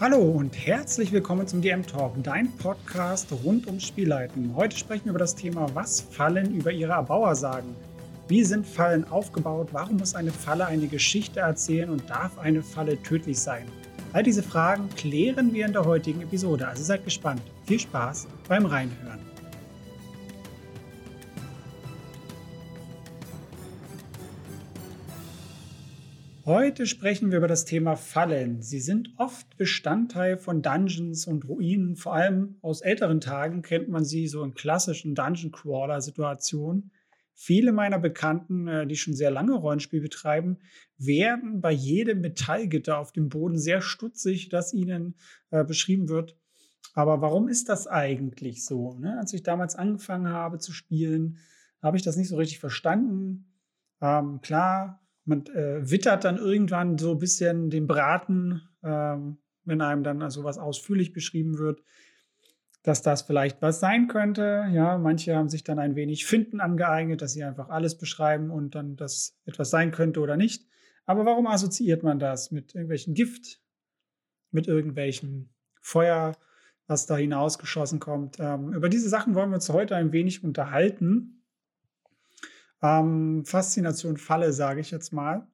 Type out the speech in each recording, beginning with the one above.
Hallo und herzlich willkommen zum DM Talk, dein Podcast rund ums Spielleiten. Heute sprechen wir über das Thema, was Fallen über ihre Erbauer sagen. Wie sind Fallen aufgebaut? Warum muss eine Falle eine Geschichte erzählen und darf eine Falle tödlich sein? All diese Fragen klären wir in der heutigen Episode, also seid gespannt. Viel Spaß beim Reinhören. Heute sprechen wir über das Thema Fallen. Sie sind oft Bestandteil von Dungeons und Ruinen. Vor allem aus älteren Tagen kennt man sie so in klassischen Dungeon Crawler Situationen. Viele meiner Bekannten, äh, die schon sehr lange Rollenspiel betreiben, werden bei jedem Metallgitter auf dem Boden sehr stutzig, das ihnen äh, beschrieben wird. Aber warum ist das eigentlich so? Ne? Als ich damals angefangen habe zu spielen, habe ich das nicht so richtig verstanden. Ähm, klar, man äh, wittert dann irgendwann so ein bisschen den Braten, ähm, wenn einem dann also was ausführlich beschrieben wird, dass das vielleicht was sein könnte. Ja, manche haben sich dann ein wenig Finden angeeignet, dass sie einfach alles beschreiben und dann das etwas sein könnte oder nicht. Aber warum assoziiert man das mit irgendwelchen Gift, mit irgendwelchen Feuer, was da hinausgeschossen kommt? Ähm, über diese Sachen wollen wir uns heute ein wenig unterhalten. Ähm, Faszination Falle, sage ich jetzt mal.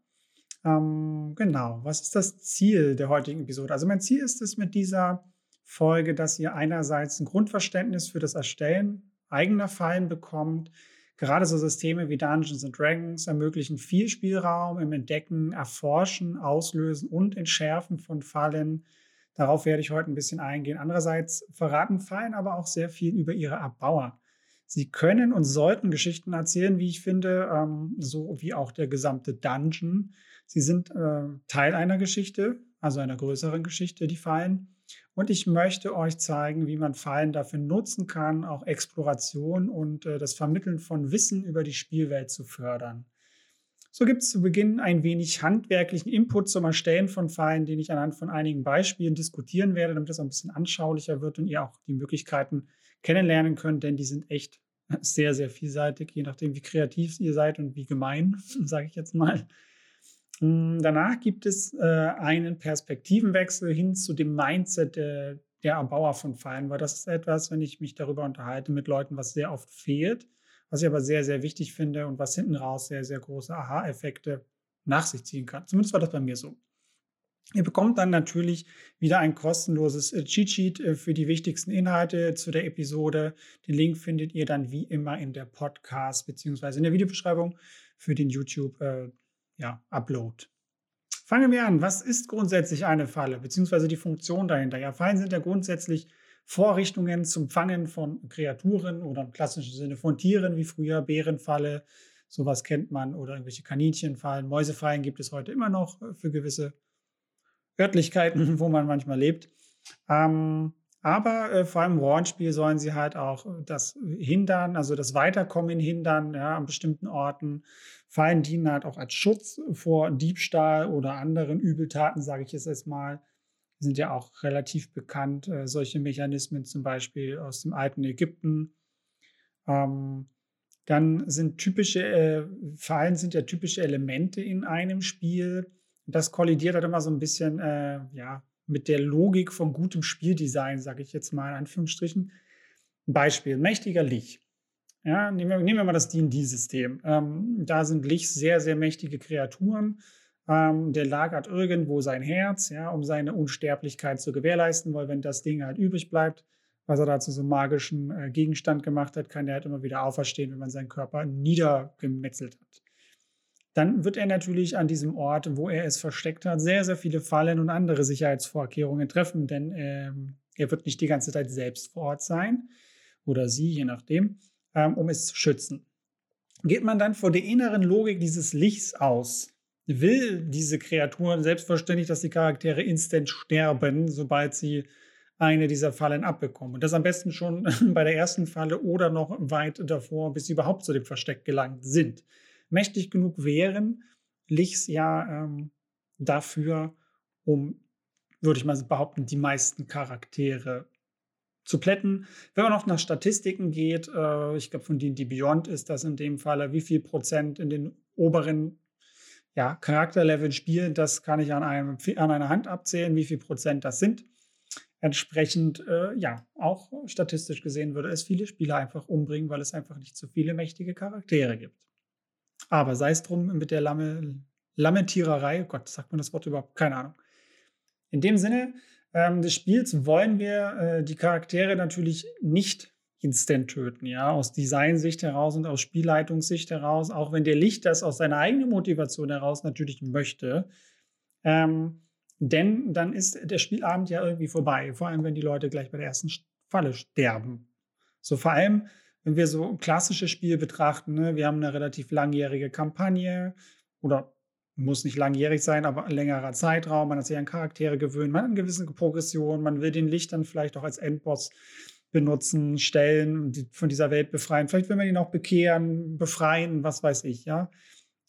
Ähm, genau, was ist das Ziel der heutigen Episode? Also mein Ziel ist es mit dieser Folge, dass ihr einerseits ein Grundverständnis für das Erstellen eigener Fallen bekommt. Gerade so Systeme wie Dungeons and Dragons ermöglichen viel Spielraum im Entdecken, Erforschen, Auslösen und Entschärfen von Fallen. Darauf werde ich heute ein bisschen eingehen. Andererseits verraten Fallen aber auch sehr viel über ihre Erbauer. Sie können und sollten Geschichten erzählen, wie ich finde, ähm, so wie auch der gesamte Dungeon. Sie sind äh, Teil einer Geschichte, also einer größeren Geschichte, die Fallen. Und ich möchte euch zeigen, wie man Fallen dafür nutzen kann, auch Exploration und äh, das Vermitteln von Wissen über die Spielwelt zu fördern. So gibt es zu Beginn ein wenig handwerklichen Input zum Erstellen von Fallen, den ich anhand von einigen Beispielen diskutieren werde, damit es ein bisschen anschaulicher wird und ihr auch die Möglichkeiten kennenlernen könnt, denn die sind echt sehr, sehr vielseitig, je nachdem, wie kreativ ihr seid und wie gemein, sage ich jetzt mal. Hm, danach gibt es äh, einen Perspektivenwechsel hin zu dem Mindset der, der Erbauer von Fallen, weil das ist etwas, wenn ich mich darüber unterhalte mit Leuten, was sehr oft fehlt, was ich aber sehr, sehr wichtig finde und was hinten raus sehr, sehr große Aha-Effekte nach sich ziehen kann. Zumindest war das bei mir so. Ihr bekommt dann natürlich wieder ein kostenloses äh, Cheat Sheet äh, für die wichtigsten Inhalte zu der Episode. Den Link findet ihr dann wie immer in der Podcast bzw. in der Videobeschreibung für den YouTube äh, ja. Fangen wir an. Was ist grundsätzlich eine Falle bzw. die Funktion dahinter? Ja, Fallen sind ja grundsätzlich Vorrichtungen zum Fangen von Kreaturen oder im klassischen Sinne von Tieren, wie früher Bärenfalle, sowas kennt man, oder irgendwelche Kaninchenfallen, Mäusefallen gibt es heute immer noch äh, für gewisse Örtlichkeiten, wo man manchmal lebt. Ähm, aber äh, vor allem im Rollenspiel sollen sie halt auch das hindern, also das Weiterkommen hindern, ja, an bestimmten Orten. Fallen dienen halt auch als Schutz vor Diebstahl oder anderen Übeltaten, sage ich es jetzt mal. Sind ja auch relativ bekannt, äh, solche Mechanismen zum Beispiel aus dem alten Ägypten. Ähm, dann sind typische, äh, Fallen sind ja typische Elemente in einem Spiel das kollidiert halt immer so ein bisschen, äh, ja, mit der Logik von gutem Spieldesign, sage ich jetzt mal in Anführungsstrichen. Ein Beispiel, mächtiger Lich. Ja, nehmen wir, nehmen wir mal das D&D-System. Ähm, da sind Lich sehr, sehr mächtige Kreaturen. Ähm, der lagert irgendwo sein Herz, ja, um seine Unsterblichkeit zu gewährleisten, weil wenn das Ding halt übrig bleibt, was er da zu so einem magischen äh, Gegenstand gemacht hat, kann er halt immer wieder auferstehen, wenn man seinen Körper niedergemetzelt hat dann wird er natürlich an diesem Ort, wo er es versteckt hat, sehr, sehr viele Fallen und andere Sicherheitsvorkehrungen treffen, denn ähm, er wird nicht die ganze Zeit selbst vor Ort sein oder sie, je nachdem, ähm, um es zu schützen. Geht man dann vor der inneren Logik dieses Lichts aus, will diese Kreaturen selbstverständlich, dass die Charaktere instant sterben, sobald sie eine dieser Fallen abbekommen. Und das am besten schon bei der ersten Falle oder noch weit davor, bis sie überhaupt zu dem Versteck gelangt sind mächtig genug wären, Lichs ja ähm, dafür, um, würde ich mal behaupten, die meisten Charaktere zu plätten. Wenn man noch nach Statistiken geht, äh, ich glaube, von D&D Beyond ist das in dem Fall, wie viel Prozent in den oberen ja, Charakterleveln spielen, das kann ich an, einem, an einer Hand abzählen, wie viel Prozent das sind. Entsprechend, äh, ja, auch statistisch gesehen würde es viele Spieler einfach umbringen, weil es einfach nicht so viele mächtige Charaktere gibt. Aber sei es drum mit der Lamme, Lammentiererei, oh Gott, sagt man das Wort überhaupt? Keine Ahnung. In dem Sinne ähm, des Spiels wollen wir äh, die Charaktere natürlich nicht instant töten, ja, aus Designsicht heraus und aus Spielleitungssicht heraus, auch wenn der Licht das aus seiner eigenen Motivation heraus natürlich möchte. Ähm, denn dann ist der Spielabend ja irgendwie vorbei, vor allem wenn die Leute gleich bei der ersten Falle sterben. So vor allem, wenn wir so klassische Spiele betrachten, ne? wir haben eine relativ langjährige Kampagne oder muss nicht langjährig sein, aber ein längerer Zeitraum, man hat sich an Charaktere gewöhnt, man hat eine gewisse Progression, man will den Licht dann vielleicht auch als Endboss benutzen, stellen, die von dieser Welt befreien. Vielleicht will man ihn auch bekehren, befreien, was weiß ich, ja.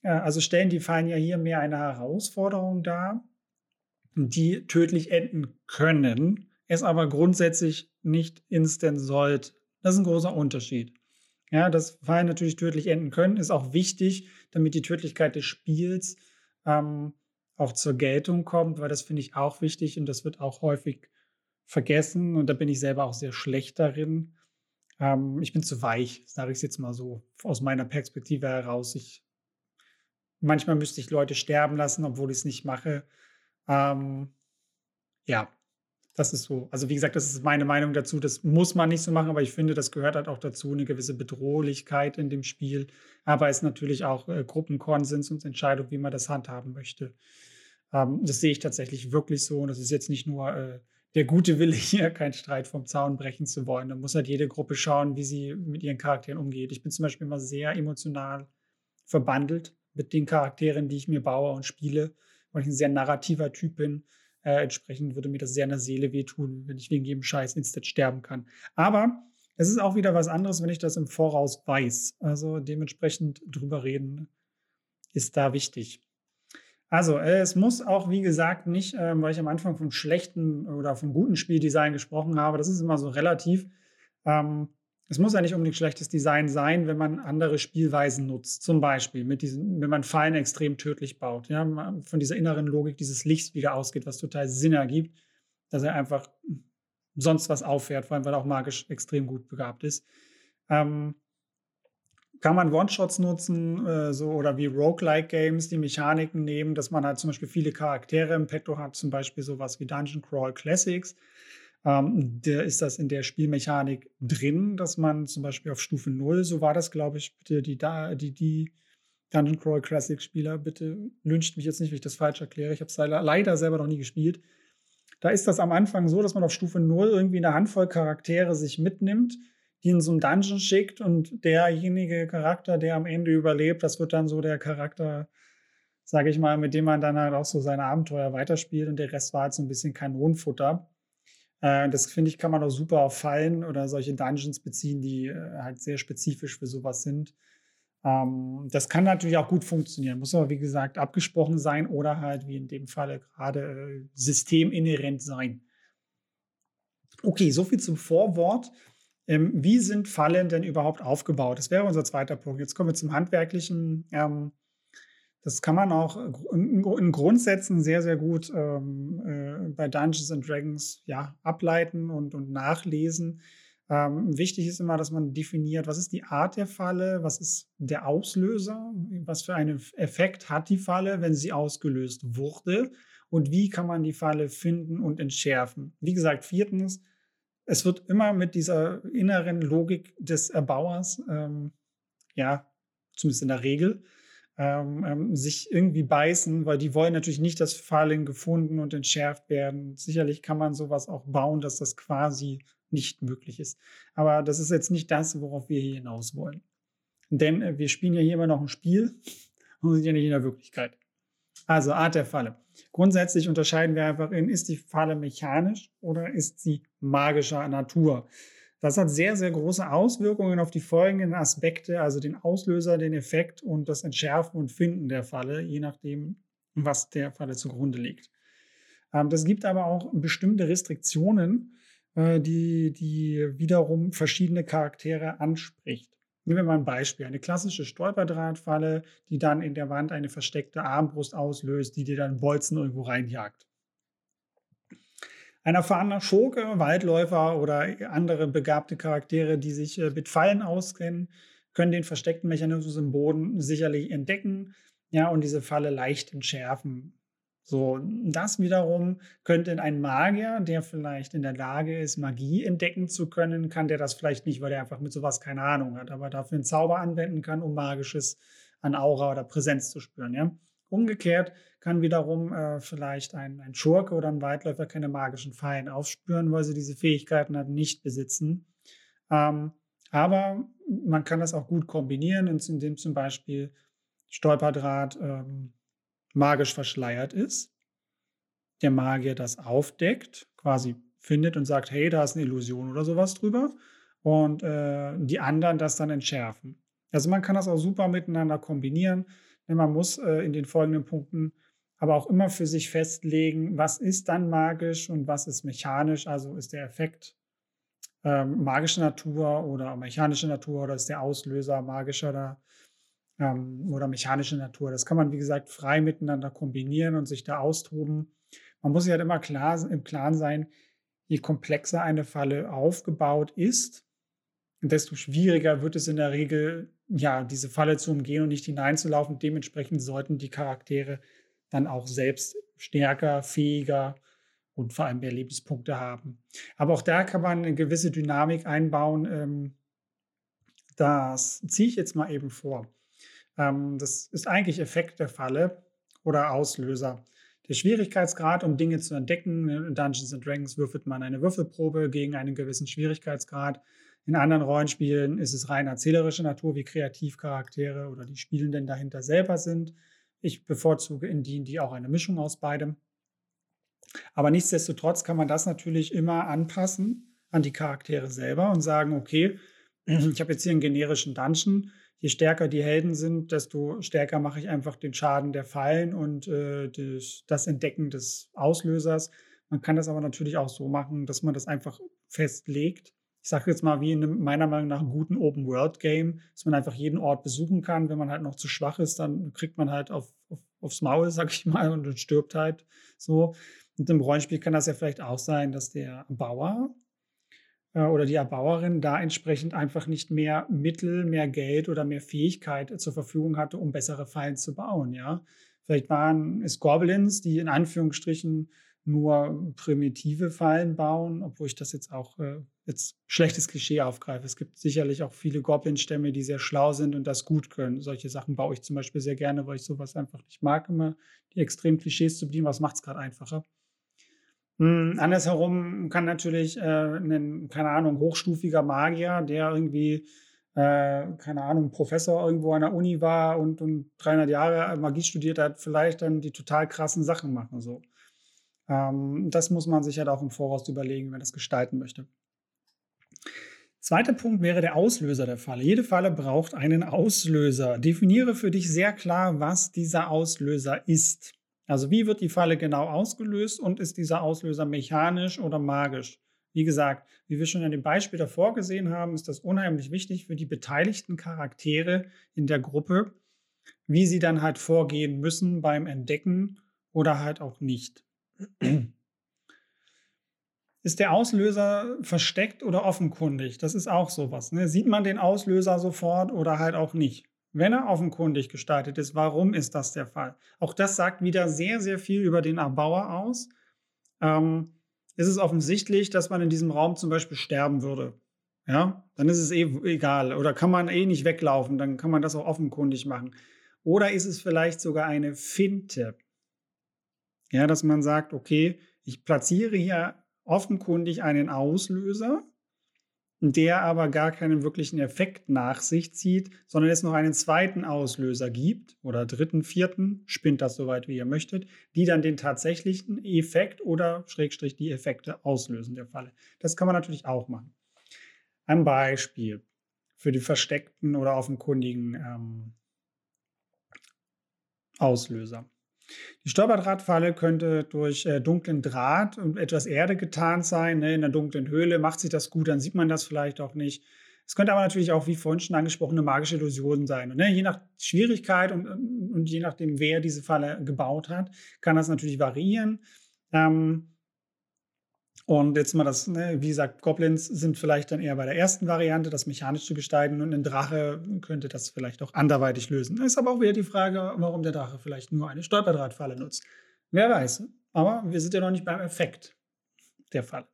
Also stellen die fallen ja hier mehr eine Herausforderung dar die tödlich enden können, es aber grundsätzlich nicht instant sollte. Das ist ein großer Unterschied. Ja, dass Fallen natürlich tödlich enden können, ist auch wichtig, damit die Tödlichkeit des Spiels ähm, auch zur Geltung kommt, weil das finde ich auch wichtig und das wird auch häufig vergessen und da bin ich selber auch sehr schlecht darin. Ähm, ich bin zu weich, sage ich es jetzt mal so, aus meiner Perspektive heraus. Ich, manchmal müsste ich Leute sterben lassen, obwohl ich es nicht mache. Ähm, ja, das ist so. Also wie gesagt, das ist meine Meinung dazu. Das muss man nicht so machen, aber ich finde, das gehört halt auch dazu, eine gewisse Bedrohlichkeit in dem Spiel. Aber es ist natürlich auch äh, Gruppenkonsens und Entscheidung, wie man das handhaben möchte. Ähm, das sehe ich tatsächlich wirklich so. Und das ist jetzt nicht nur äh, der gute Wille hier, keinen Streit vom Zaun brechen zu wollen. Da muss halt jede Gruppe schauen, wie sie mit ihren Charakteren umgeht. Ich bin zum Beispiel immer sehr emotional verbandelt mit den Charakteren, die ich mir baue und spiele weil ich ein sehr narrativer Typ bin. Äh, entsprechend würde mir das sehr in der Seele wehtun, wenn ich wegen jedem Scheiß instant sterben kann. Aber es ist auch wieder was anderes, wenn ich das im Voraus weiß. Also dementsprechend drüber reden ist da wichtig. Also, äh, es muss auch, wie gesagt, nicht, äh, weil ich am Anfang von schlechten oder von guten Spieldesign gesprochen habe, das ist immer so relativ. Ähm, es muss ja nicht unbedingt schlechtes Design sein, wenn man andere Spielweisen nutzt. Zum Beispiel, mit diesen, wenn man Fallen extrem tödlich baut. Ja, von dieser inneren Logik dieses Lichts wieder ausgeht, was total Sinn ergibt, dass er einfach sonst was auffährt, vor allem weil er auch magisch extrem gut begabt ist. Ähm, kann man One-Shots nutzen, äh, so oder wie Roguelike-Games, die Mechaniken nehmen, dass man halt zum Beispiel viele Charaktere im Petto hat, zum Beispiel sowas wie Dungeon Crawl Classics ähm, der ist das in der Spielmechanik drin, dass man zum Beispiel auf Stufe 0, so war das, glaube ich, bitte die, die, die Dungeon Crawl Classic Spieler, bitte lünscht mich jetzt nicht, wenn ich das falsch erkläre. Ich habe es leider selber noch nie gespielt. Da ist das am Anfang so, dass man auf Stufe 0 irgendwie eine Handvoll Charaktere sich mitnimmt, die in so einen Dungeon schickt und derjenige Charakter, der am Ende überlebt, das wird dann so der Charakter, sage ich mal, mit dem man dann halt auch so seine Abenteuer weiterspielt und der Rest war halt so ein bisschen Kanonenfutter. Äh, das finde ich, kann man auch super auf Fallen oder solche Dungeons beziehen, die äh, halt sehr spezifisch für sowas sind. Ähm, das kann natürlich auch gut funktionieren, muss aber wie gesagt abgesprochen sein oder halt wie in dem Falle gerade äh, systeminhärent sein. Okay, soviel zum Vorwort. Ähm, wie sind Fallen denn überhaupt aufgebaut? Das wäre unser zweiter Punkt. Jetzt kommen wir zum handwerklichen. Ähm, das kann man auch in, Grundsätzen sehr, sehr gut ähm, äh, bei Dungeons and Dragons ja, ableiten und, und nachlesen. Ähm, wichtig ist immer, dass man definiert, was ist die Art der Falle, was ist der Auslöser, was für einen Effekt hat die Falle, wenn sie ausgelöst wurde und wie kann man die Falle finden und entschärfen. Wie gesagt, viertens, es wird immer mit dieser inneren Logik des Erbauers, ähm, ja, zumindest in der Regel, ähm, ähm, sich irgendwie beißen, weil die wollen natürlich nicht, dass Fallen gefunden und entschärft werden. Sicherlich kann man sowas auch bauen, dass das quasi nicht möglich ist. Aber das ist jetzt nicht das, worauf wir hier hinaus wollen. Denn äh, wir spielen ja hier immer noch ein Spiel und sind ja nicht in der Wirklichkeit. Also Art der Falle. Grundsätzlich unterscheiden wir einfach in, ist die Falle mechanisch oder ist sie magischer Natur? Das hat sehr, sehr große Auswirkungen auf die folgenden Aspekte, also den Auslöser, den Effekt und das Entschärfen und Finden der Falle, je nachdem, was der Falle zugrunde liegt. Ähm, das gibt aber auch bestimmte Restriktionen, äh, die, die wiederum verschiedene Charaktere anspricht. Nehmen wir mal ein Beispiel. Eine klassische Stolperdrahtfalle, die dann in der Wand eine versteckte Armbrust auslöst, die dir dann Bolzen irgendwo reinjagt. Ein erfahrener Schurke, Waldläufer oder andere begabte Charaktere, die sich äh, mit Fallen auskennen, können den versteckten Mechanismus im Boden sicherlich entdecken, ja, und diese Falle leicht entschärfen. So, das wiederum könnte ein Magier, der vielleicht in der Lage ist, Magie entdecken zu können, kann der das vielleicht nicht, weil er einfach mit sowas keine Ahnung hat, aber dafür einen Zauber anwenden kann, um Magisches an Aura oder Präsenz zu spüren. Ja? Umgekehrt kann wiederum äh, vielleicht ein, ein Schurke oder ein Weitläufer keine magischen Fallen aufspüren, weil sie diese Fähigkeiten halt nicht besitzen. Ähm, aber man kann das auch gut kombinieren, indem zum Beispiel Stolperdraht ähm, magisch verschleiert ist, der Magier das aufdeckt, quasi findet und sagt, hey, da ist eine Illusion oder sowas drüber und äh, die anderen das dann entschärfen. Also man kann das auch super miteinander kombinieren. Denn man muss äh, in den folgenden Punkten aber auch immer für sich festlegen, was ist dann magisch und was ist mechanisch. Also ist der Effekt ähm, magische Natur oder mechanische Natur oder ist der Auslöser magischer oder ähm, oder mechanische Natur. Das kann man, wie gesagt, frei miteinander kombinieren und sich da austoben. Man muss sich halt immer klar im Klaren sein, je komplexer eine Falle aufgebaut ist, desto schwieriger wird es in der Regel, ja, diese Falle zu umgehen und nicht hineinzulaufen. Dementsprechend sollten die Charaktere dann auch selbst stärker, fähiger und vor allem mehr Lebenspunkte haben. Aber auch da kann man eine gewisse Dynamik einbauen. Ähm, das ziehe ich jetzt mal eben vor. Ähm, das ist eigentlich Effekt der Falle oder Auslöser. Der Schwierigkeitsgrad, um Dinge zu entdecken, in Dungeons Dragons würfelt man eine Würfelprobe gegen einen gewissen Schwierigkeitsgrad. In anderen Rollenspielen ist es rein erzählerische Natur, wie Kreativcharaktere oder die Spielenden dahinter selber sind. Ich bevorzuge in D&D auch eine Mischung aus beidem. Aber nichtsdestotrotz kann man das natürlich immer anpassen an die Charaktere selber und sagen, okay, ich habe jetzt hier einen generischen Dungeon, je stärker die Helden sind, desto stärker mache ich einfach den Schaden der Fallen und äh, das, das Entdecken des Auslösers. Man kann das aber natürlich auch so machen, dass man das einfach festlegt. Ich sage jetzt mal, wie in einem meiner Meinung nach guten Open-World-Game, dass man einfach jeden Ort besuchen kann. Wenn man halt noch zu schwach ist, dann kriegt man halt auf, auf, aufs Maul, sag ich mal, und stirbt halt so. Und im Rollenspiel kann das ja vielleicht auch sein, dass der Bauer äh, oder die Erbauerin da entsprechend einfach nicht mehr Mittel, mehr Geld oder mehr Fähigkeit zur Verfügung hatte, um bessere Fallen zu bauen. Ja, vielleicht waren es Goblins, die in Anführungsstrichen nur primitive Fallen bauen, obwohl ich das jetzt auch äh, jetzt schlechtes Klischee aufgreife. Es gibt sicherlich auch viele Goblin-Stämme, die sehr schlau sind und das gut können. Solche Sachen baue ich zum Beispiel sehr gerne, weil ich sowas einfach nicht mag, immer die extremen Klischees zu bedienen. Was macht es gerade einfacher? Hm, andersherum kann natürlich, äh, 'nen, keine Ahnung, hochstufiger Magier, der irgendwie, äh, keine Ahnung, Professor irgendwo an der Uni war und und 300 Jahre Magie studiert hat, vielleicht dann die total krassen Sachen machen so. Ähm, das muss man sich halt auch im Voraus überlegen, wenn man das gestalten möchte. Zweiter Punkt wäre der Auslöser der Falle. Jede Falle braucht einen Auslöser. Definiere für dich sehr klar, was dieser Auslöser ist. Also wie wird die Falle genau ausgelöst und ist dieser Auslöser mechanisch oder magisch? Wie gesagt, wie wir schon in dem Beispiel davor gesehen haben, ist das unheimlich wichtig für die beteiligten Charaktere in der Gruppe, wie sie dann halt vorgehen müssen beim Entdecken oder halt auch nicht. Ist der Auslöser versteckt oder offenkundig? Das ist auch sowas. Ne? Sieht man den Auslöser sofort oder halt auch nicht? Wenn er offenkundig gestaltet ist, warum ist das der Fall? Auch das sagt wieder sehr, sehr viel über den Erbauer aus. Ähm, ist es offensichtlich, dass man in diesem Raum zum Beispiel sterben würde? Ja, dann ist es eh egal. Oder kann man eh nicht weglaufen, dann kann man das auch offenkundig machen. Oder ist es vielleicht sogar eine Finte? Ja, dass man sagt, okay, ich platziere hier offenkundig einen Auslöser, der aber gar keinen wirklichen Effekt nach sich zieht, sondern es noch einen zweiten Auslöser gibt oder dritten, vierten, spinnt das soweit wie ihr möchtet, die dann den tatsächlichen Effekt oder Schrägstrich die Effekte auslösen der Falle. Das kann man natürlich auch machen. Ein Beispiel für die versteckten oder offenkundigen ähm, Auslöser. Die Stolperdrahtfalle könnte durch äh, dunklen Draht und etwas Erde getarnt sein. Ne? In einer dunklen Höhle macht sich das gut, dann sieht man das vielleicht auch nicht. Es könnte aber natürlich auch, wie vorhin schon angesprochen, eine magische Illusion sein. Und, ne, je nach Schwierigkeit und, und je nachdem, wer diese Falle gebaut hat, kann das natürlich variieren. Ähm, Und jetzt mal das, ne, wie gesagt, Goblins sind vielleicht dann eher bei der ersten Variante, das mechanisch zu gestalten und ein Drache könnte das vielleicht auch anderweitig lösen. Ist aber auch wieder die Frage, warum der Drache vielleicht nur eine Stolperdrahtfalle nutzt. Wer weiß. Aber wir sind ja noch nicht beim Effekt der Falle.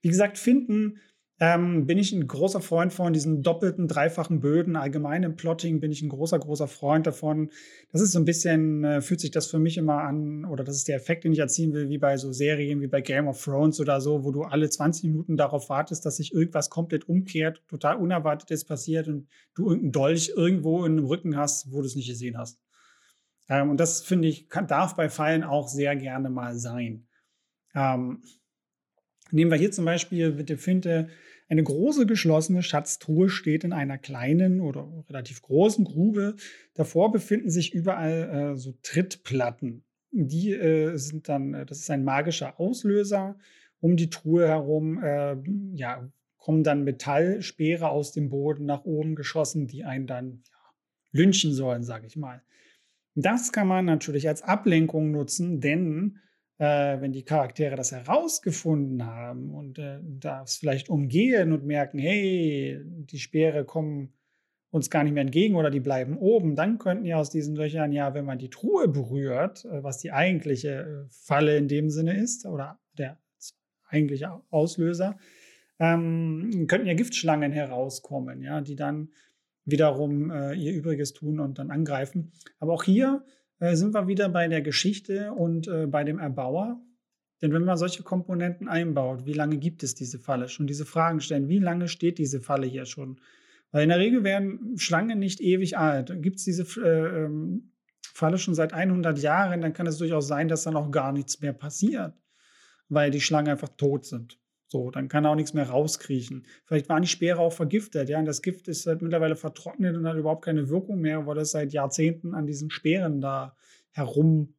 Wie gesagt, finden ähm, bin ich ein großer Freund von diesen doppelten, dreifachen Böden. Allgemein im Plotting bin ich ein großer, großer Freund davon. Das ist so ein bisschen, äh, fühlt sich das für mich immer an, oder das ist der Effekt, den ich erzielen will, wie bei so Serien wie bei Game of Thrones oder so, wo du alle 20 Minuten darauf wartest, dass sich irgendwas komplett umkehrt, total Unerwartetes passiert und du irgendeinen Dolch irgendwo in dem Rücken hast, wo du es nicht gesehen hast. Ähm, und das finde ich, kann, darf bei Fallen auch sehr gerne mal sein. Ähm, nehmen wir hier zum Beispiel mit der Finte, eine große geschlossene Schatztruhe steht in einer kleinen oder relativ großen Grube. Davor befinden sich überall äh, so Trittplatten. Die äh, sind dann, äh, das ist ein magischer Auslöser. Um die Truhe herum äh, ja, kommen dann Metallspeere aus dem Boden nach oben geschossen, die einen dann ja, lynchen sollen, sage ich mal. Das kann man natürlich als Ablenkung nutzen, denn äh, wenn die Charaktere das herausgefunden haben und äh, das vielleicht umgehen und merken, hey, die Speere kommen uns gar nicht mehr entgegen oder die bleiben oben, dann könnten ja aus diesen Löchern ja, wenn man die Truhe berührt, äh, was die eigentliche äh, Falle in dem Sinne ist oder der eigentliche Auslöser, ähm, könnten ja Giftschlangen herauskommen, ja, die dann wiederum äh, ihr Übriges tun und dann angreifen. Aber auch hier äh, sind wir wieder bei der Geschichte und äh, bei dem Erbauer. Denn wenn man solche Komponenten einbaut, wie lange gibt es diese Falle schon? Diese Fragen stellen, wie lange steht diese Falle hier schon? Weil in der Regel werden Schlangen nicht ewig alt. Gibt es diese äh, ähm, Falle schon seit 100 Jahren, dann kann es durchaus sein, dass dann auch gar nichts mehr passiert, weil die Schlangen einfach tot sind. So, dann kann auch nichts mehr rauskriechen. Vielleicht waren die Speere auch vergiftet, ja, und das Gift ist halt mittlerweile vertrocknet und hat überhaupt keine Wirkung mehr, weil es seit Jahrzehnten an diesen Speeren da herumhängt,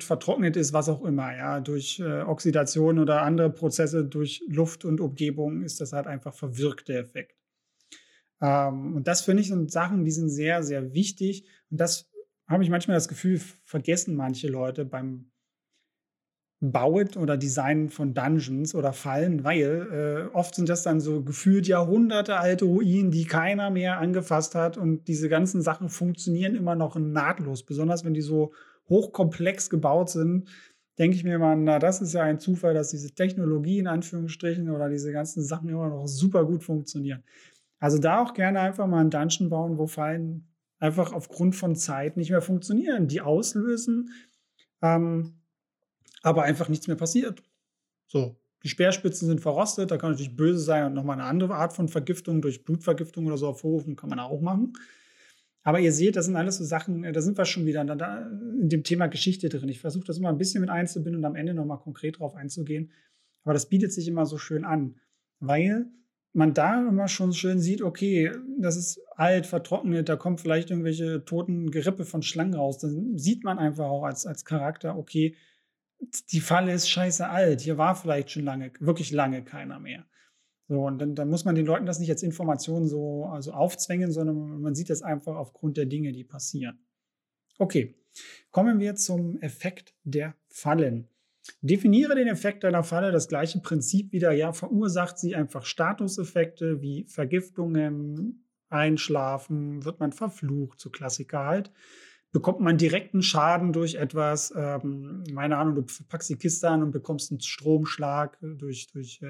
vertrocknet ist, was auch immer, ja, durch äh, Oxidation oder andere Prozesse, durch Luft und Umgebung ist das halt einfach verwirkt, der Effekt. Ähm, und das finde ich sind Sachen, die sind sehr, sehr wichtig. Und das habe ich manchmal das Gefühl, vergessen manche Leute beim baut oder Design von Dungeons oder Fallen, weil äh, oft sind das dann so gefühlt Jahrhunderte alte Ruinen, die keiner mehr angefasst hat und diese ganzen Sachen funktionieren immer noch nahtlos, besonders wenn die so hochkomplex gebaut sind. Denke ich mir mal, na, das ist ja ein Zufall, dass diese Technologie in Anführungsstrichen oder diese ganzen Sachen immer noch super gut funktionieren. Also da auch gerne einfach mal einen Dungeon bauen, wo Fallen einfach aufgrund von Zeit nicht mehr funktionieren. Die auslösen, ähm, aber einfach nichts mehr passiert. So, die Speerspitzen sind verrostet, da kann natürlich böse sein und nochmal eine andere Art von Vergiftung durch Blutvergiftung oder so hervorrufen, kann man auch machen. Aber ihr seht, das sind alles so Sachen, äh, da sind wir schon wieder in dem Thema Geschichte drin. Ich versuche das immer ein bisschen mit einzubinden und am Ende nochmal konkret drauf einzugehen. Aber das bietet sich immer so schön an, weil man da immer schon schön sieht, okay, das ist alt, vertrocknet, da kommen vielleicht irgendwelche toten Gerippe von Schlangen raus. Dann sieht man einfach auch als, als Charakter, okay, die Falle ist scheiße alt. Hier war vielleicht schon lange, wirklich lange keiner mehr. So, und dann, dann muss man den Leuten das nicht als Information so also aufzwängen, sondern man sieht das einfach aufgrund der Dinge, die passieren. Okay, kommen wir zum Effekt der Fallen. Definiere den Effekt einer Falle, das gleiche Prinzip wieder, ja, verursacht sie einfach Statuseffekte wie Vergiftungen, Einschlafen, wird man verflucht, so Klassiker halt bekommt man direkten Schaden durch etwas, ähm, meine Ahnung, du packst die Kiste an und bekommst einen Stromschlag durch, durch äh,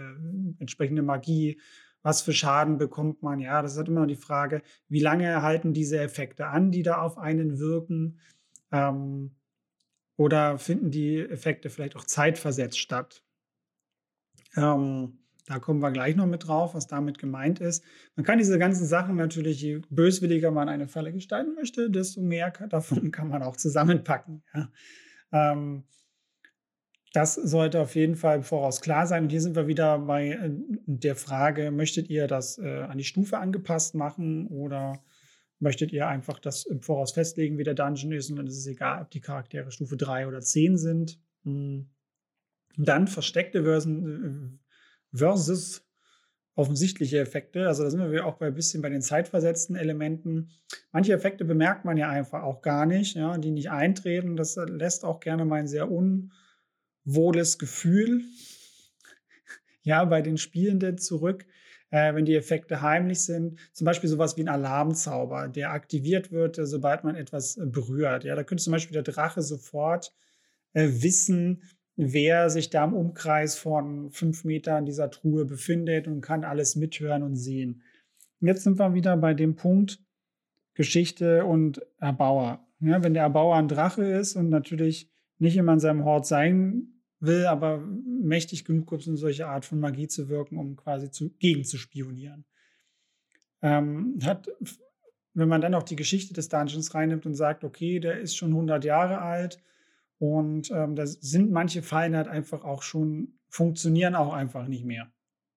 entsprechende Magie. Was für Schaden bekommt man? Ja, das ist halt immer noch die Frage, wie lange erhalten diese Effekte an, die da auf einen wirken? Ähm, oder finden die Effekte vielleicht auch zeitversetzt statt? Ähm, da kommen wir gleich noch mit drauf, was damit gemeint ist. Man kann diese ganzen Sachen natürlich, je böswilliger man eine Falle gestalten möchte, desto mehr davon kann man auch zusammenpacken. Ja. Ähm, das sollte auf jeden Fall voraus klar sein. Und hier sind wir wieder bei äh, der Frage, möchtet ihr das äh, an die Stufe angepasst machen oder möchtet ihr einfach das im Voraus festlegen, wie der Dungeon ist und dann ist es egal, ob die Charaktere Stufe 3 oder 10 sind. Hm. Dann versteckte Versen, äh, versus offensichtliche Effekte. Also da sind wir auch bei ein bisschen bei den zeitversetzten Elementen. Manche Effekte bemerkt man ja einfach auch gar nicht, ja, die nicht eintreten. Das lässt auch gerne mal ein sehr wohles Gefühl ja, bei den Spielenden zurück, äh, wenn die Effekte heimlich sind. Zum Beispiel sowas wie ein Alarmzauber, der aktiviert wird, äh, sobald man etwas äh, berührt. Ja, da könnte zum Beispiel der Drache sofort äh, wissen, wer sich da im Umkreis von fünf Metern dieser Truhe befindet und kann alles mithören und sehen. Jetzt sind wir wieder bei dem Punkt Geschichte und Erbauer. Ja, wenn der Erbauer ein Drache ist und natürlich nicht immer in seinem Hort sein will, aber mächtig genug ist, um solche Art von Magie zu wirken, um quasi zu, gegen zu spionieren. Ähm, hat, wenn man dann auch die Geschichte des Dungeons reinnimmt und sagt, okay, der ist schon 100 Jahre alt und ähm, da sind manche Fallen halt einfach auch schon, funktionieren auch einfach nicht mehr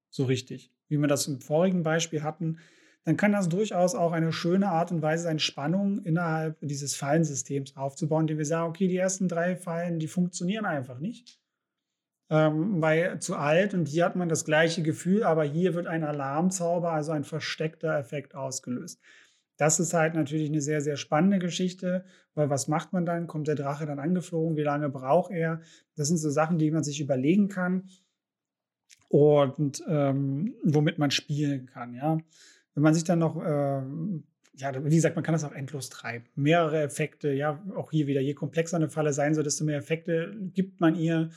so richtig. Wie wir das im vorigen Beispiel hatten, dann kann das durchaus auch eine schöne Art und Weise sein, Spannung innerhalb dieses Fallensystems aufzubauen, indem wir sagen, okay, die ersten drei Fallen, die funktionieren einfach nicht ähm, weil zu alt und hier hat man das gleiche Gefühl, aber hier wird ein Alarmzauber, also ein versteckter Effekt ausgelöst. Das ist halt natürlich eine sehr, sehr spannende Geschichte, weil was macht man dann? Kommt der Drache dann angeflogen? Wie lange braucht er? Das sind so Sachen, die man sich überlegen kann und ähm, womit man spielen kann. Ja, wenn man sich dann noch ähm, ja, wie gesagt, man kann das auch endlos treiben. Mehrere Effekte, ja, auch hier wieder, je komplexer eine Falle sein soll, desto mehr Effekte gibt man ihr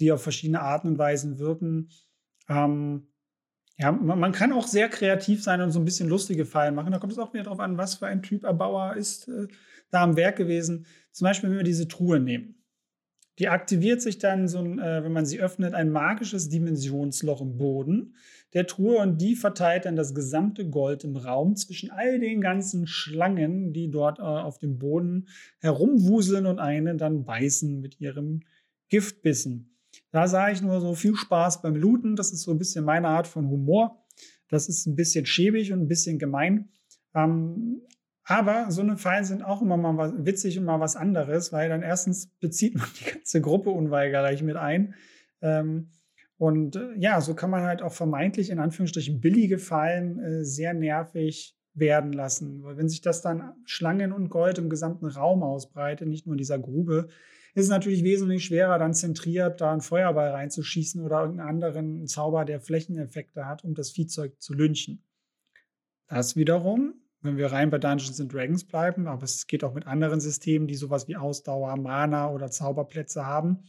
die auf verschiedene Arten und Weisen wirken. Ähm, ja, man, kann auch sehr kreativ sein und so ein bisschen lustige Fallen machen. Da kommt es auch wieder darauf an, was für ein Typ Erbauer ist äh, da am Werk gewesen. Zum Beispiel, wenn wir diese Truhe nehmen. Die aktiviert sich dann, so ein, äh, wenn man sie öffnet, ein magisches Dimensionsloch im Boden der Truhe und die verteilt dann das gesamte Gold im Raum zwischen all den ganzen Schlangen, die dort äh, auf dem Boden herumwuseln und einen dann beißen mit ihrem Giftbissen. Da sage ich nur so viel Spaß beim Looten. Das ist so ein bisschen meine Art von Humor. Das ist ein bisschen schäbig und ein bisschen gemein. Ähm, aber so eine Fallen sind auch immer mal was, witzig und mal was anderes, weil dann erstens bezieht man die ganze Gruppe unweigerlich mit ein. Ähm, und äh, ja, so kann man halt auch vermeintlich in Anführungsstrichen billige Fallen äh, sehr nervig werden lassen. Weil wenn sich das dann Schlangen und Gold im gesamten Raum ausbreitet, nicht nur in dieser Grube, ist es natürlich wesentlich schwerer, dann zentriert da einen Feuerball reinzuschießen oder irgendeinen anderen Zauber, der Flächeneffekte hat, um das Viehzeug zu lynchen. Das wiederum, wenn wir rein bei Dungeons and Dragons bleiben, aber es geht auch mit anderen Systemen, die sowas wie Ausdauer, Mana oder Zauberplätze haben,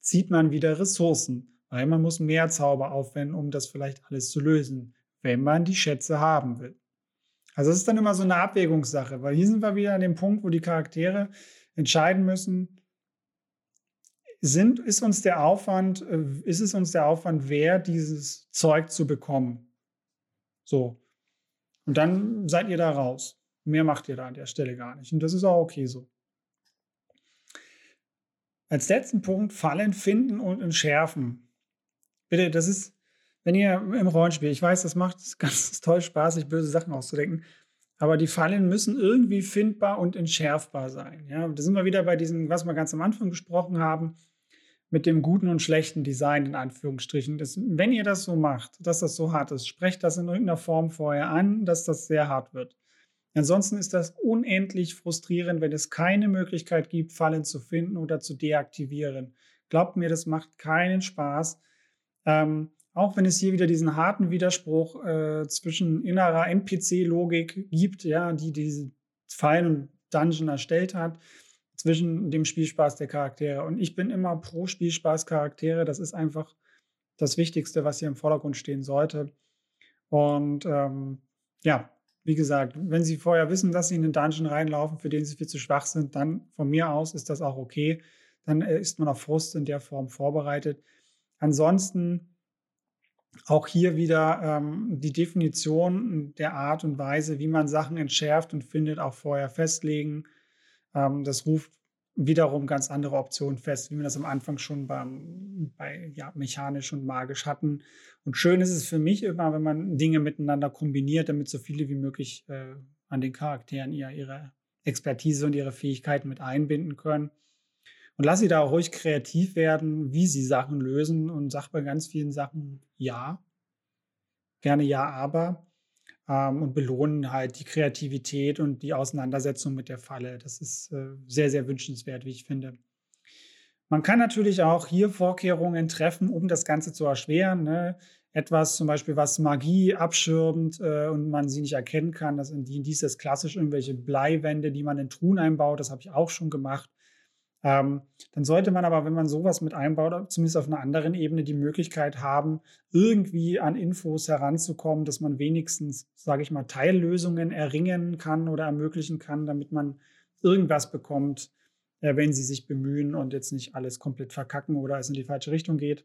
zieht man wieder Ressourcen, weil man muss mehr Zauber aufwenden, um das vielleicht alles zu lösen, wenn man die Schätze haben will. Also es ist dann immer so eine Abwägungssache, weil hier sind wir wieder an dem Punkt, wo die Charaktere entscheiden müssen, sind, ist uns der Aufwand, äh, ist es uns der Aufwand wert, dieses Zeug zu bekommen? So. Und dann seid ihr da raus. Mehr macht ihr da an der Stelle gar nicht. Und das ist auch okay so. Als letzten Punkt Fallen finden und entschärfen. Bitte, das ist, wenn ihr im Rollenspiel, ich weiß, das macht ganz toll Spaß, sich böse Sachen auszudenken, aber die Fallen müssen irgendwie findbar und entschärfbar sein. Ja, da sind wir wieder bei diesem, was wir ganz am Anfang besprochen haben mit dem guten und schlechten Design in Anführungsstrichen. Das, wenn ihr das so macht, dass das so hart ist, sprecht das in irgendeiner Form vorher an, dass das sehr hart wird. Ansonsten ist das unendlich frustrierend, wenn es keine Möglichkeit gibt, Fallen zu finden oder zu deaktivieren. Glaubt mir, das macht keinen Spaß. Ähm, auch wenn es hier wieder diesen harten Widerspruch äh, zwischen innerer NPC-Logik gibt, ja, die diese Fallen und Dungeon erstellt hat, zwischen dem Spielspaß der Charaktere. Und ich bin immer pro Spielspaß Charaktere. Das ist einfach das Wichtigste, was hier im Vordergrund stehen sollte. Und ähm, ja, wie gesagt, wenn Sie vorher wissen, dass Sie in den Dungeon reinlaufen, für den Sie viel zu schwach sind, dann von mir aus ist das auch okay. Dann äh, ist man auf Frust in der Form vorbereitet. Ansonsten auch hier wieder ähm, die Definition der Art und Weise, wie man Sachen entschärft und findet, auch vorher festlegen. Ähm, das ruft wiederum ganz andere Optionen fest, wie wir das am Anfang schon beim, bei ja, mechanisch und magisch hatten. Und schön ist es für mich immer, wenn man Dinge miteinander kombiniert, damit so viele wie möglich äh, an den Charakteren ihr, ihre Expertise und ihre Fähigkeiten mit einbinden können. Und lass sie da ruhig kreativ werden, wie sie Sachen lösen und sag bei ganz vielen Sachen ja. Gerne ja, aber ähm, und belohnen halt die Kreativität und die Auseinandersetzung mit der Falle. Das ist äh, sehr, sehr wünschenswert, wie ich finde. Man kann natürlich auch hier Vorkehrungen treffen, um das Ganze zu erschweren. Ne? Etwas zum Beispiel, was Magie abschirmt äh, und man sie nicht erkennen kann. Das sind dies ist klassisch irgendwelche Bleiwände, die man in Truhen einbaut. Das habe ich auch schon gemacht. Ähm, dann sollte man aber, wenn man sowas mit einbaut, zumindest auf einer anderen Ebene die Möglichkeit haben, irgendwie an Infos heranzukommen, dass man wenigstens, sage ich mal, Teillösungen erringen kann oder ermöglichen kann, damit man irgendwas bekommt, äh, wenn sie sich bemühen und jetzt nicht alles komplett verkacken oder es in die falsche Richtung geht.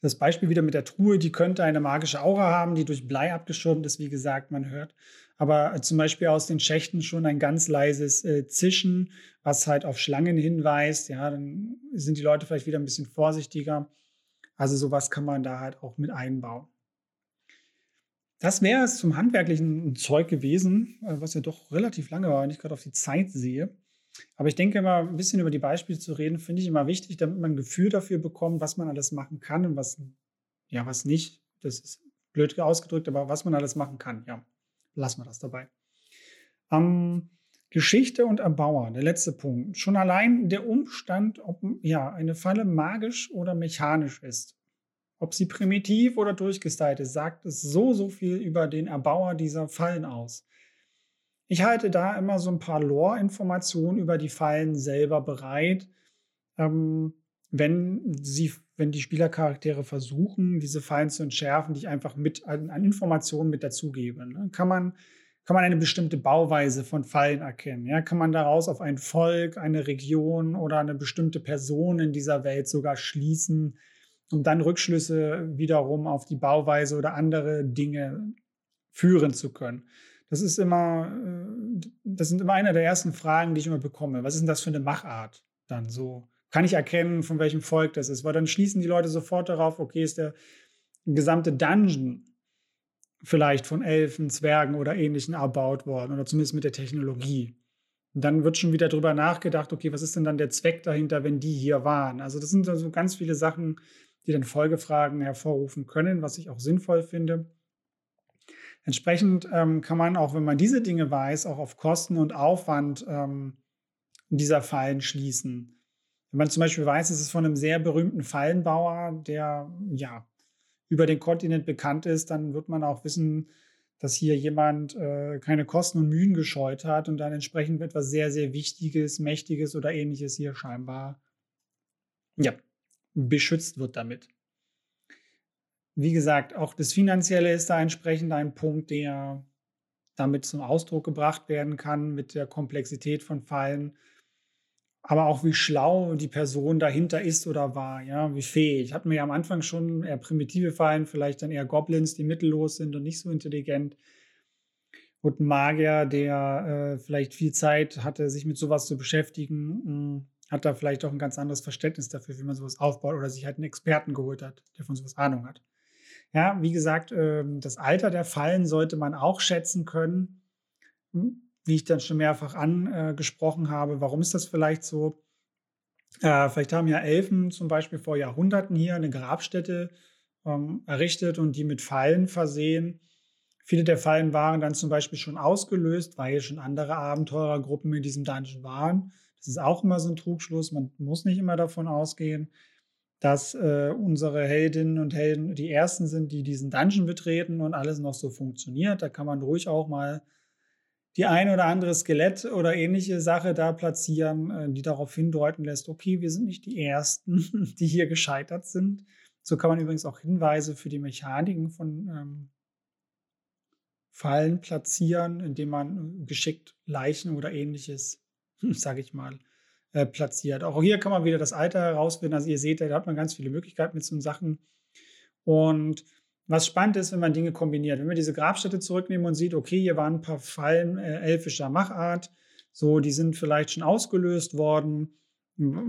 Das Beispiel wieder mit der Truhe, die könnte eine magische Aura haben, die durch Blei abgeschirmt ist, wie gesagt, man hört. Aber äh, zum Beispiel aus den Schächten schon ein ganz leises äh, Zischen, was halt auf Schlangen hinweist. Ja, dann sind die Leute vielleicht wieder ein bisschen vorsichtiger. Also sowas kann man da halt auch mit einbauen. Das wäre es zum handwerklichen Zeug gewesen, äh, was ja doch relativ lange war, wenn ich gerade auf die Zeit sehe. Aber ich denke immer, ein bisschen über die Beispiele zu reden, finde ich immer wichtig, damit man ein Gefühl dafür bekommt, was man alles machen kann und was, ja, was nicht. Das ist blöd ausgedrückt, aber was man alles machen kann, ja. Lassen wir das dabei. Ähm, Geschichte und Erbauer, der letzte Punkt. Schon allein der Umstand, ob ja, eine Falle magisch oder mechanisch ist, ob sie primitiv oder durchgestylt ist, sagt es so, so viel über den Erbauer dieser Fallen aus. Ich halte da immer so ein paar Lore-Informationen über die Fallen selber bereit, ähm, wenn sie, wenn die Spielercharaktere versuchen, diese Fallen zu entschärfen, die ich einfach mit an, an Informationen mit dazugebe. Ne? Kann man kann man eine bestimmte Bauweise von Fallen erkennen? Ja? Kann man daraus auf ein Volk, eine Region oder eine bestimmte Person in dieser Welt sogar schließen, um dann Rückschlüsse wiederum auf die Bauweise oder andere Dinge führen zu können? Das ist immer, äh, das sind immer eine der ersten Fragen, die ich immer bekomme. Was ist denn das für eine Machart dann so? Kann ich erkennen, von welchem Volk das ist? Weil dann schließen die Leute sofort darauf, okay, ist der gesamte Dungeon vielleicht von Elfen, Zwergen oder Ähnlichen erbaut worden oder zumindest mit der Technologie. Und dann wird schon wieder darüber nachgedacht, okay, was ist denn dann der Zweck dahinter, wenn die hier waren? Also das sind also ganz viele Sachen, die dann Folgefragen hervorrufen können, was ich auch sinnvoll finde. Entsprechend ähm, kann man auch, wenn man diese Dinge weiß, auch auf Kosten und Aufwand ähm, dieser Fallen schließen. Wenn man zum Beispiel weiß, es ist von einem sehr berühmten Fallenbauer, der ja über den Kontinent bekannt ist, dann wird man auch wissen, dass hier jemand äh, keine Kosten und Mühen gescheut hat und dann entsprechend etwas sehr, sehr Wichtiges, Mächtiges oder ähnliches hier scheinbar ja, beschützt wird damit. Wie gesagt, auch das Finanzielle ist da entsprechend ein Punkt, der damit zum Ausdruck gebracht werden kann mit der Komplexität von Fallen aber auch wie schlau die Person dahinter ist oder war, ja, wie fähig. Hatten wir ja am Anfang schon eher primitive Fallen, vielleicht dann eher Goblins, die mittellos sind und nicht so intelligent. Und ein Magier, der äh, vielleicht viel Zeit hatte, sich mit sowas zu beschäftigen, mh, hm, hat da vielleicht auch ein ganz anderes Verständnis dafür, wie man sowas aufbaut oder sich halt einen Experten geholt hat, der von sowas Ahnung hat. Ja, wie gesagt, äh, das Alter der Fallen sollte man auch schätzen können. Hm, wie ich dann schon mehrfach angesprochen habe. Warum ist das vielleicht so? Äh, vielleicht haben ja Elfen zum Beispiel vor Jahrhunderten hier eine Grabstätte ähm, errichtet und die mit Fallen versehen. Viele der Fallen waren dann zum Beispiel schon ausgelöst, weil schon andere Abenteurergruppen in diesem Dungeon waren. Das ist auch immer so ein Trugschluss. Man muss nicht immer davon ausgehen, dass äh, unsere Heldinnen und Helden die ersten sind, die diesen Dungeon betreten und alles noch so funktioniert. Da kann man ruhig auch mal die ein oder andere Skelett oder ähnliche Sache da platzieren, äh, die darauf hindeuten lässt, okay, wir sind nicht die Ersten, die hier gescheitert sind. So kann man übrigens auch Hinweise für die Mechaniken von ähm, Fallen platzieren, indem man äh, geschickt Leichen oder ähnliches, sage ich mal, äh, platziert. Auch hier kann man wieder das Alter herausfinden. Also ihr seht, da hat man ganz viele Möglichkeiten mit so Sachen. Und was spannend ist, wenn man Dinge kombiniert. Wenn wir diese Grabstätte zurücknehmen und sieht, okay, hier waren ein paar Fallen äh, elfischer Machart, so, die sind vielleicht schon ausgelöst worden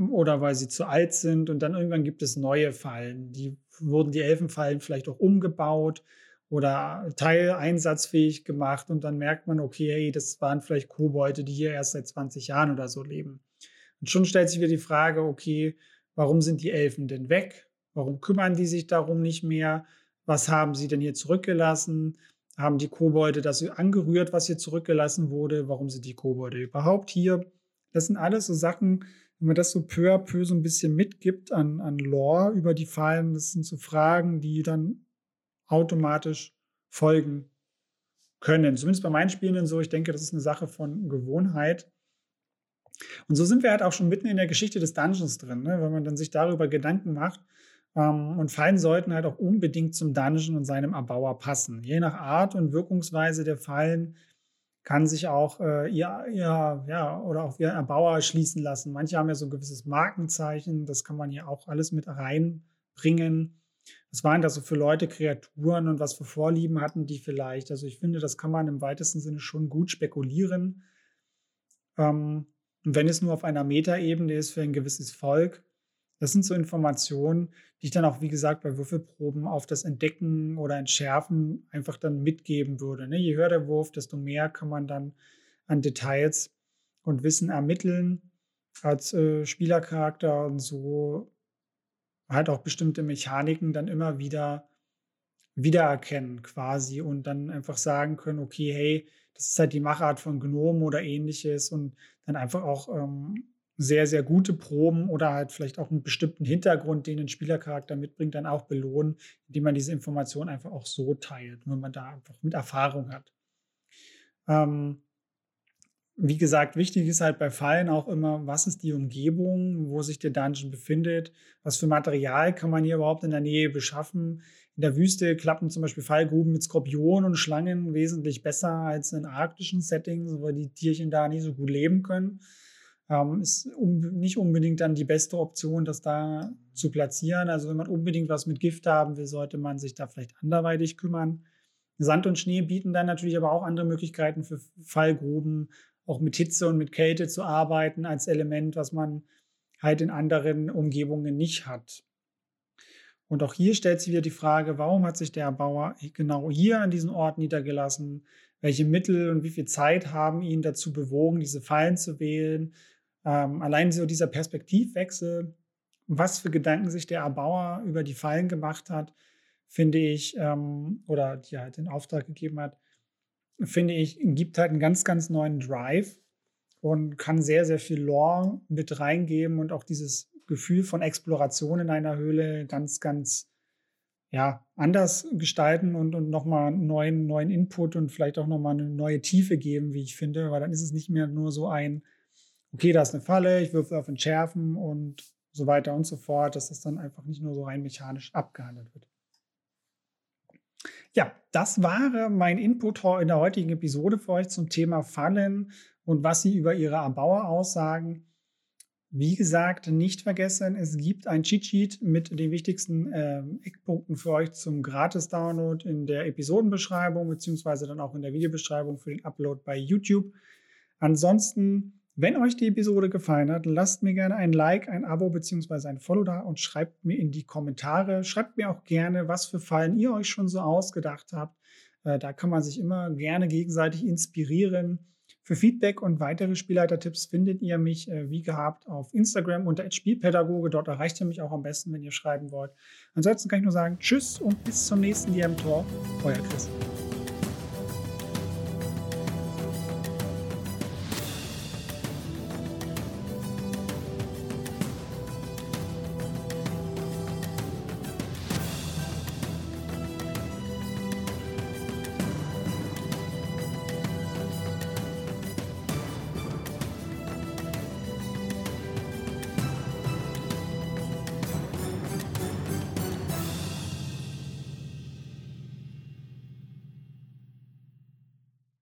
oder weil sie zu alt sind und dann irgendwann gibt es neue Fallen. Die wurden die Elfenfallen vielleicht auch umgebaut oder teileinsatzfähig gemacht und dann merkt man, okay, hey, das waren vielleicht Kobolde, die hier erst seit 20 Jahren oder so leben. Und schon stellt sich wieder die Frage, okay, warum sind die Elfen denn weg? Warum kümmern die sich darum nicht mehr? was haben sie denn hier zurückgelassen? Haben die Kobolde das angerührt, was hier zurückgelassen wurde? Warum sind die Kobolde überhaupt hier? Das sind alles so Sachen, wenn man das so peu à peu so ein bisschen mitgibt an, an Lore über die Fallen, das sind so Fragen, die dann automatisch folgen können. Zumindest bei meinen Spielenden so. Ich denke, das ist eine Sache von Gewohnheit. Und so sind wir halt auch schon mitten in der Geschichte des Dungeons drin, ne? wenn man dann sich darüber Gedanken macht. Ähm, und Fallen sollten halt auch unbedingt zum Dungeon und seinem Erbauer passen. Je nach Art und Wirkungsweise der Fallen kann sich auch äh, ihr, ihr, ja, oder auch ihr Erbauer schließen lassen. Manche haben ja so ein gewisses Markenzeichen, das kann man hier auch alles mit reinbringen. Was waren das so für Leute, Kreaturen und was für Vorlieben hatten die vielleicht? Also ich finde, das kann man im weitesten Sinne schon gut spekulieren. Ähm, und wenn es nur auf einer Metaebene ist für ein gewisses Volk, das sind so Informationen, die ich dann auch, wie gesagt, bei Würfelproben auf das Entdecken oder Entschärfen einfach dann mitgeben würde. Ne? Je höher der Wurf, desto mehr kann man dann an Details und Wissen ermitteln als äh, Spielercharakter und so halt auch bestimmte Mechaniken dann immer wieder wiedererkennen quasi und dann einfach sagen können, okay, hey, das ist halt die Machart von Gnome oder ähnliches und dann einfach auch ähm, sehr, sehr gute Proben oder halt vielleicht auch einen bestimmten Hintergrund, den ein Spielercharakter mitbringt, dann auch belohnen, indem man diese Information einfach auch so teilt, wenn man da einfach mit Erfahrung hat. Ähm, wie gesagt, wichtig ist halt bei Fallen auch immer, was ist die Umgebung, wo sich der Dungeon befindet, was für Material kann man hier überhaupt in der Nähe beschaffen. In der Wüste klappen zum Beispiel Fallgruben mit Skorpionen und Schlangen wesentlich besser als in arktischen Settings, weil die Tierchen da nicht so gut leben können. Ähm, ist um, nicht unbedingt dann die beste Option, das da zu platzieren. Also wenn man unbedingt was mit Gift haben will, sollte man sich da vielleicht anderweitig kümmern. Sand und Schnee bieten dann natürlich aber auch andere Möglichkeiten für Fallgruben, auch mit Hitze und mit Kälte zu arbeiten als Element, was man halt in anderen Umgebungen nicht hat. Und auch hier stellt sich wieder die Frage, warum hat sich der Bauer genau hier an diesen Ort niedergelassen? Welche Mittel und wie viel Zeit haben ihn dazu bewogen, diese Fallen zu wählen? Ähm, allein so dieser Perspektivwechsel, was für Gedanken sich der Erbauer über die Fallen gemacht hat, finde ich, ähm, oder die halt den Auftrag gegeben hat, finde ich, gibt halt einen ganz, ganz neuen Drive und kann sehr, sehr viel Lore mit reingeben und auch dieses Gefühl von Exploration in einer Höhle ganz, ganz ja, anders gestalten und, und nochmal einen neuen, neuen Input und vielleicht auch nochmal eine neue Tiefe geben, wie ich finde, weil dann ist es nicht mehr nur so ein, okay, da ist eine Falle, ich würfel auf Entschärfen und so weiter und so fort, dass das dann einfach nicht nur so rein mechanisch abgehandelt wird. Ja, das war mein Input in der heutigen Episode für euch zum Thema Fallen und was sie über ihre Erbauer aussagen. Wie gesagt, nicht vergessen, es gibt ein Cheat Sheet mit den wichtigsten äh, Eckpunkten für euch zum Gratis-Download in der Episodenbeschreibung beziehungsweise dann auch in der Videobeschreibung für den Upload bei YouTube. Ansonsten wenn euch die Episode gefallen hat, lasst mir gerne ein Like, ein Abo bzw. ein Follow da und schreibt mir in die Kommentare. Schreibt mir auch gerne, was für Fallen ihr euch schon so ausgedacht habt. Äh, da kann man sich immer gerne gegenseitig inspirieren. Für Feedback und weitere Spielleitertipps findet ihr mich äh, wie gehabt auf Instagram unter Spielpädagoge. Dort erreicht ihr mich auch am besten, wenn ihr schreiben wollt. Ansonsten kann ich nur sagen Tschüss und bis zum nächsten DM Talk. Euer Chris.